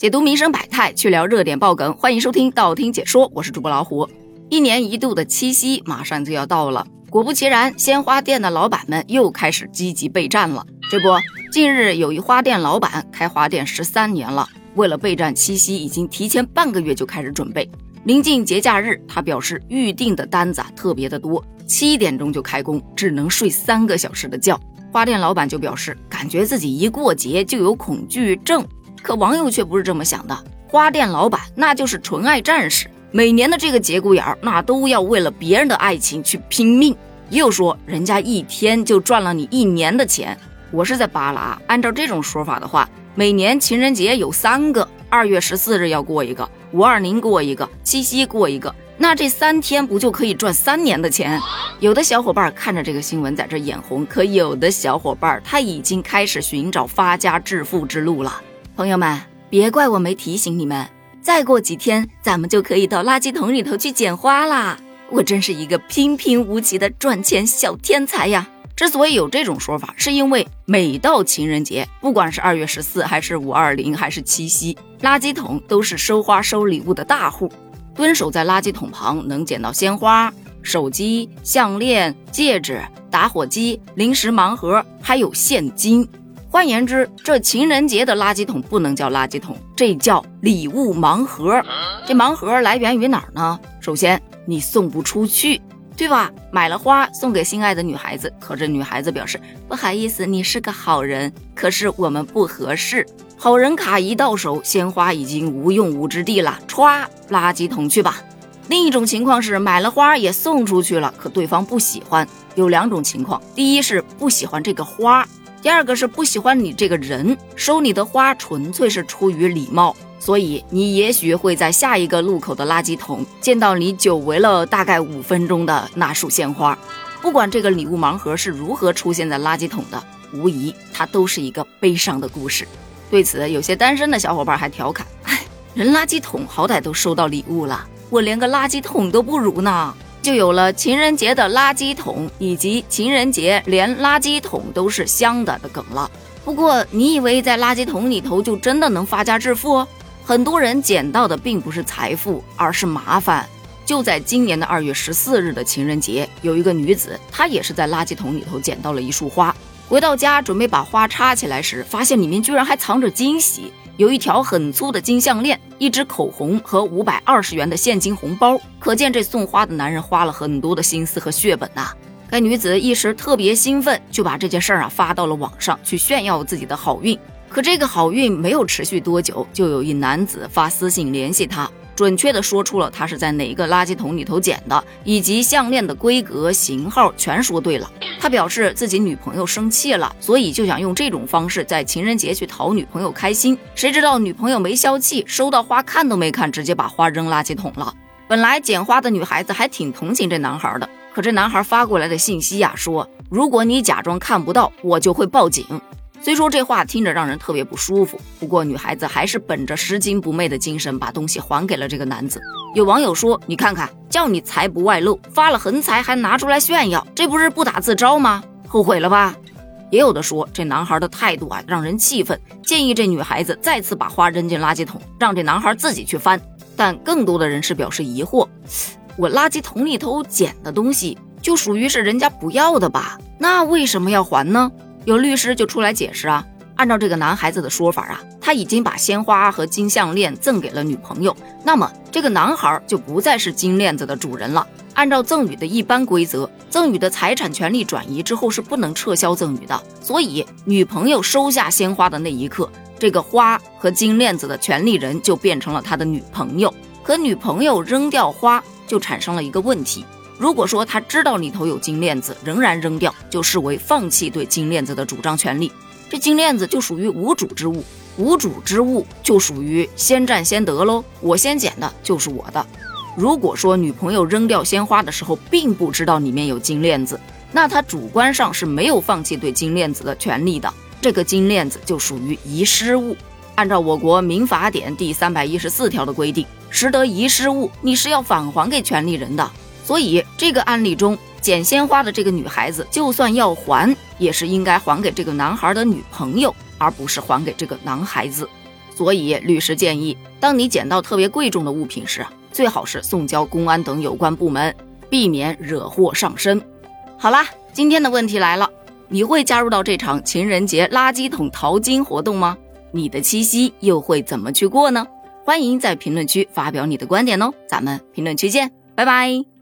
解读民生百态，去聊热点爆梗，欢迎收听道听解说，我是主播老虎。一年一度的七夕马上就要到了，果不其然，鲜花店的老板们又开始积极备战了。这不，近日有一花店老板开花店十三年了，为了备战七夕，已经提前半个月就开始准备。临近节假日，他表示预定的单子啊特别的多，七点钟就开工，只能睡三个小时的觉。花店老板就表示，感觉自己一过节就有恐惧症。可网友却不是这么想的，花店老板那就是纯爱战士，每年的这个节骨眼儿，那都要为了别人的爱情去拼命。又说人家一天就赚了你一年的钱，我是在扒拉。按照这种说法的话，每年情人节有三个，二月十四日要过一个，五二零过一个，七夕过一个，那这三天不就可以赚三年的钱？有的小伙伴看着这个新闻在这眼红，可有的小伙伴他已经开始寻找发家致富之路了。朋友们，别怪我没提醒你们，再过几天咱们就可以到垃圾桶里头去捡花啦！我真是一个平平无奇的赚钱小天才呀！之所以有这种说法，是因为每到情人节，不管是二月十四，还是五二零，还是七夕，垃圾桶都是收花收礼物的大户。蹲守在垃圾桶旁，能捡到鲜花、手机、项链、戒指、打火机、零食盲盒，还有现金。换言之，这情人节的垃圾桶不能叫垃圾桶，这叫礼物盲盒。这盲盒来源于哪儿呢？首先，你送不出去，对吧？买了花送给心爱的女孩子，可这女孩子表示不好意思，你是个好人，可是我们不合适。好人卡一到手，鲜花已经无用武之地了，歘，垃圾桶去吧。另一种情况是买了花也送出去了，可对方不喜欢。有两种情况，第一是不喜欢这个花。第二个是不喜欢你这个人，收你的花纯粹是出于礼貌，所以你也许会在下一个路口的垃圾桶见到你久违了大概五分钟的那束鲜花。不管这个礼物盲盒是如何出现在垃圾桶的，无疑它都是一个悲伤的故事。对此，有些单身的小伙伴还调侃：“哎，人垃圾桶好歹都收到礼物了，我连个垃圾桶都不如呢。”就有了情人节的垃圾桶，以及情人节连垃圾桶都是香的的梗了。不过，你以为在垃圾桶里头就真的能发家致富？很多人捡到的并不是财富，而是麻烦。就在今年的二月十四日的情人节，有一个女子，她也是在垃圾桶里头捡到了一束花。回到家准备把花插起来时，发现里面居然还藏着惊喜。有一条很粗的金项链，一支口红和五百二十元的现金红包，可见这送花的男人花了很多的心思和血本呐。该女子一时特别兴奋，就把这件事儿啊发到了网上去炫耀自己的好运。可这个好运没有持续多久，就有一男子发私信联系她。准确的说出了他是在哪一个垃圾桶里头捡的，以及项链的规格、型号全说对了。他表示自己女朋友生气了，所以就想用这种方式在情人节去讨女朋友开心。谁知道女朋友没消气，收到花看都没看，直接把花扔垃圾桶了。本来捡花的女孩子还挺同情这男孩的，可这男孩发过来的信息呀，说如果你假装看不到，我就会报警。虽说这话听着让人特别不舒服，不过女孩子还是本着拾金不昧的精神，把东西还给了这个男子。有网友说：“你看看，叫你财不外露，发了横财还拿出来炫耀，这不是不打自招吗？后悔了吧？”也有的说这男孩的态度啊让人气愤，建议这女孩子再次把花扔进垃圾桶，让这男孩自己去翻。但更多的人是表示疑惑：我垃圾桶里头捡的东西就属于是人家不要的吧？那为什么要还呢？有律师就出来解释啊，按照这个男孩子的说法啊，他已经把鲜花和金项链赠给了女朋友，那么这个男孩就不再是金链子的主人了。按照赠与的一般规则，赠与的财产权利转移之后是不能撤销赠与的，所以女朋友收下鲜花的那一刻，这个花和金链子的权利人就变成了他的女朋友。可女朋友扔掉花，就产生了一个问题。如果说他知道里头有金链子，仍然扔掉，就视为放弃对金链子的主张权利。这金链子就属于无主之物，无主之物就属于先占先得喽。我先捡的就是我的。如果说女朋友扔掉鲜花的时候，并不知道里面有金链子，那她主观上是没有放弃对金链子的权利的。这个金链子就属于遗失物。按照我国民法典第三百一十四条的规定，拾得遗失物，你是要返还给权利人的。所以，这个案例中捡鲜花的这个女孩子，就算要还，也是应该还给这个男孩的女朋友，而不是还给这个男孩子。所以律师建议，当你捡到特别贵重的物品时，最好是送交公安等有关部门，避免惹祸上身。好啦，今天的问题来了，你会加入到这场情人节垃圾桶淘金活动吗？你的七夕又会怎么去过呢？欢迎在评论区发表你的观点哦，咱们评论区见，拜拜。